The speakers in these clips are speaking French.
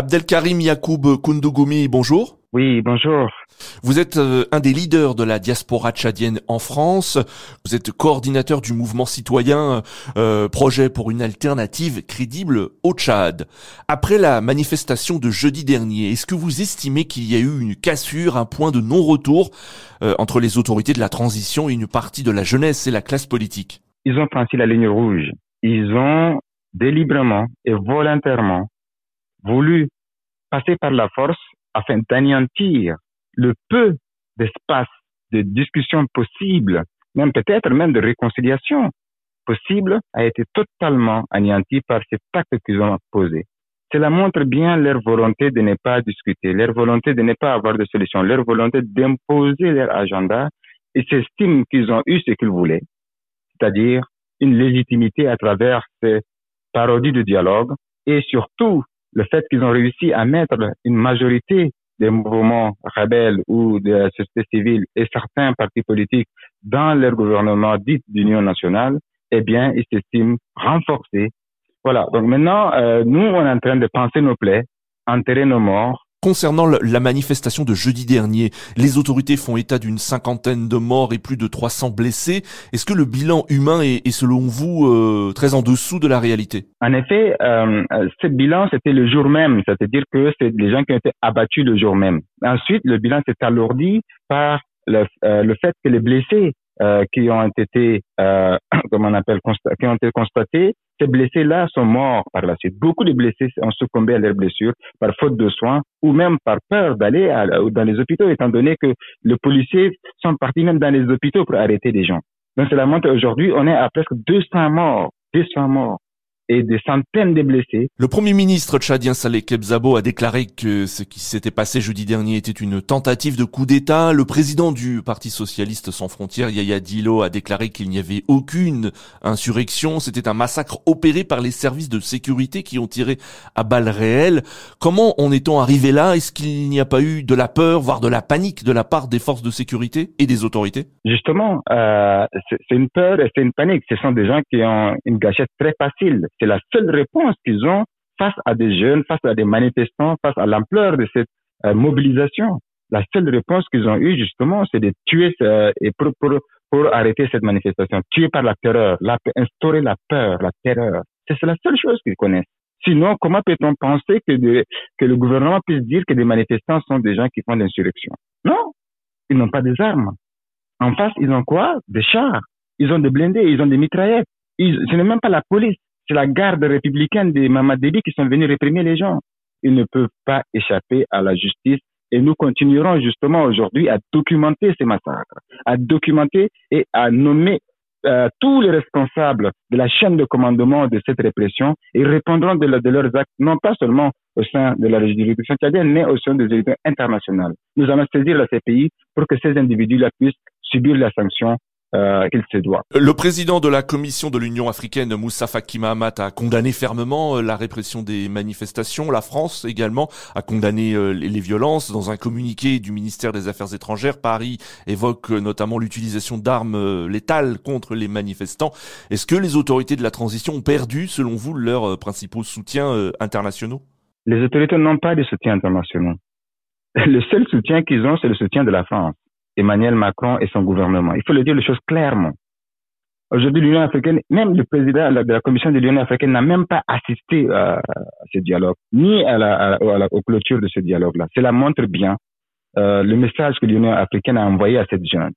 Abdelkarim Yacoub Koundougoumi, bonjour. Oui, bonjour. Vous êtes euh, un des leaders de la diaspora tchadienne en France. Vous êtes coordinateur du mouvement citoyen euh, Projet pour une alternative crédible au Tchad. Après la manifestation de jeudi dernier, est-ce que vous estimez qu'il y a eu une cassure, un point de non-retour euh, entre les autorités de la transition et une partie de la jeunesse et la classe politique? Ils ont franchi la ligne rouge. Ils ont délibérément et volontairement voulu passer par la force afin d'anéantir le peu d'espace de discussion possible, même peut-être même de réconciliation possible, a été totalement anéanti par ces pactes qu'ils ont posés. Cela montre bien leur volonté de ne pas discuter, leur volonté de ne pas avoir de solution, leur volonté d'imposer leur agenda. Ils s'estiment qu'ils ont eu ce qu'ils voulaient, c'est-à-dire une légitimité à travers ces parodies de dialogue et surtout le fait qu'ils ont réussi à mettre une majorité des mouvements rebelles ou de la société civile et certains partis politiques dans leur gouvernement dit d'union nationale, eh bien, ils s'estiment renforcés. Voilà. Donc maintenant, euh, nous, on est en train de penser nos plaies, enterrer nos morts, Concernant la manifestation de jeudi dernier, les autorités font état d'une cinquantaine de morts et plus de 300 blessés. Est-ce que le bilan humain est, selon vous euh, très en dessous de la réalité? En effet, euh, ce bilan c'était le jour même, c'est-à-dire que c'est des gens qui ont été abattus le jour même. Ensuite, le bilan s'est alourdi par le, euh, le fait que les blessés euh, qui ont été, euh, comment on appelle, qui ont été constatés, ces blessés-là sont morts par la suite. Beaucoup de blessés ont succombé à leurs blessures par faute de soins ou même par peur d'aller dans les hôpitaux, étant donné que les policiers sont partis même dans les hôpitaux pour arrêter des gens. Donc, c'est la montre aujourd'hui, on est à presque 200 morts, 200 morts et des centaines de blessés. Le premier ministre tchadien Saleh Kebzabo a déclaré que ce qui s'était passé jeudi dernier était une tentative de coup d'État. Le président du Parti socialiste sans frontières, Yaya Dilo, a déclaré qu'il n'y avait aucune insurrection. C'était un massacre opéré par les services de sécurité qui ont tiré à balles réelles. Comment en est-on arrivé là? Est-ce qu'il n'y a pas eu de la peur, voire de la panique de la part des forces de sécurité et des autorités? Justement, euh, c'est une peur et c'est une panique. Ce sont des gens qui ont une gâchette très facile c'est la seule réponse qu'ils ont face à des jeunes, face à des manifestants, face à l'ampleur de cette euh, mobilisation. La seule réponse qu'ils ont eue, justement, c'est de tuer euh, et pour, arrêter cette manifestation. Tuer par la terreur, la, instaurer la peur, la terreur. C'est la seule chose qu'ils connaissent. Sinon, comment peut-on penser que, le gouvernement puisse dire que des manifestants sont des gens qui font l'insurrection? Non, ils n'ont pas des armes. En face, ils ont quoi? Des chars. Ils ont des blindés, ils ont des mitraillettes. Ce n'est même pas la police c'est la garde républicaine des Mamadébi qui sont venus réprimer les gens. Ils ne peuvent pas échapper à la justice et nous continuerons justement aujourd'hui à documenter ces massacres, à documenter et à nommer euh, tous les responsables de la chaîne de commandement de cette répression et répondront de, leurs actes, non pas seulement au sein de la juridiction tchadienne, mais au sein des élections internationales. Nous allons saisir la CPI pour que ces individus-là puissent subir la sanction euh, se doit. Le président de la Commission de l'Union africaine, Moussa Faki Mahamat, a condamné fermement euh, la répression des manifestations. La France également a condamné euh, les violences. Dans un communiqué du ministère des Affaires étrangères, Paris évoque notamment l'utilisation d'armes létales contre les manifestants. Est-ce que les autorités de la transition ont perdu, selon vous, leurs principaux soutiens internationaux? Les autorités n'ont pas de soutien internationaux. Le seul soutien qu'ils ont, c'est le soutien de la France. Emmanuel Macron et son gouvernement. Il faut le dire les choses clairement. Aujourd'hui, l'Union africaine, même le président de la Commission de l'Union africaine n'a même pas assisté à, ce dialogue, ni à la, aux clôtures de ce dialogue-là. Cela montre bien euh, le message que l'Union africaine a envoyé à cette junte.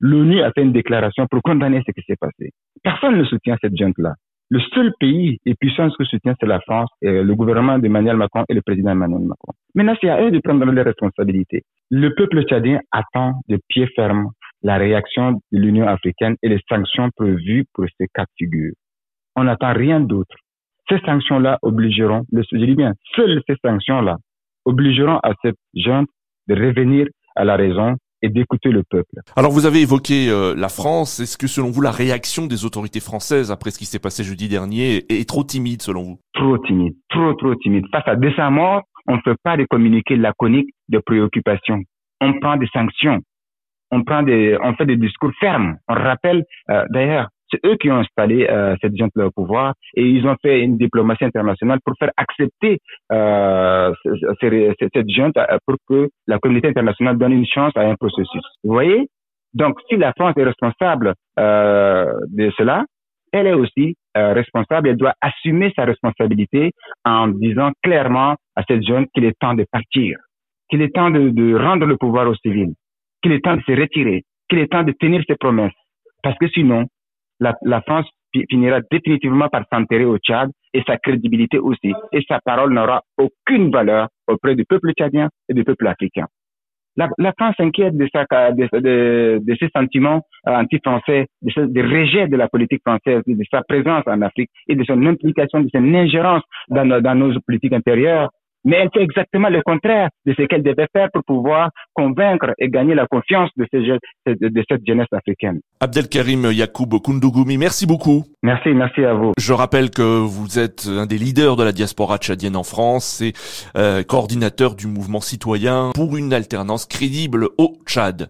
L'ONU a fait une déclaration pour condamner ce qui s'est passé. Personne ne soutient cette junte-là. Le seul pays et puissance que soutient, c'est la France, et le gouvernement d'Emmanuel Macron et le président Emmanuel Macron. Maintenant, c'est à eux de prendre les responsabilités. Le peuple tchadien attend de pied ferme la réaction de l'Union africaine et les sanctions prévues pour ces cas de figure. On n'attend rien d'autre. Ces sanctions-là obligeront, je dis bien, seules ces sanctions-là obligeront à cette junte de revenir à la raison et d'écouter le peuple. Alors vous avez évoqué euh, la France. Est-ce que selon vous la réaction des autorités françaises après ce qui s'est passé jeudi dernier est, trop timide selon vous? Trop timide, trop trop timide. Face à 200 morts, on ne fait pas des communiqués laconiques de préoccupation. On prend des sanctions. On prend des, on fait des discours fermes. On rappelle, euh, d'ailleurs, c'est eux qui ont installé euh, cette junte au pouvoir et ils ont fait une diplomatie internationale pour faire accepter euh, cette junte euh, pour que la communauté internationale donne une chance à un processus. Vous voyez? Donc, si la France est responsable euh, de cela, elle est aussi euh, responsable, elle doit assumer sa responsabilité en disant clairement à cette junte qu'il est temps de partir, qu'il est temps de, de rendre le pouvoir aux civils, qu'il est temps de se retirer, qu'il est temps de tenir ses promesses. Parce que sinon, la, France finira définitivement par s'enterrer au Tchad et sa crédibilité aussi. Et sa parole n'aura aucune valeur auprès du peuple tchadien et du peuple africain. La, France s'inquiète de, sa, de, de, de, ses sentiments euh, anti-français, de, ce, rejet de la politique française, de sa présence en Afrique et de son implication, de son ingérence dans nos politiques intérieures mais elle fait exactement le contraire de ce qu'elle devait faire pour pouvoir convaincre et gagner la confiance de, ces de cette jeunesse africaine. Abdelkarim Yacoub Koundougoumi, merci beaucoup. Merci, merci à vous. Je rappelle que vous êtes un des leaders de la diaspora tchadienne en France et euh, coordinateur du mouvement citoyen pour une alternance crédible au Tchad.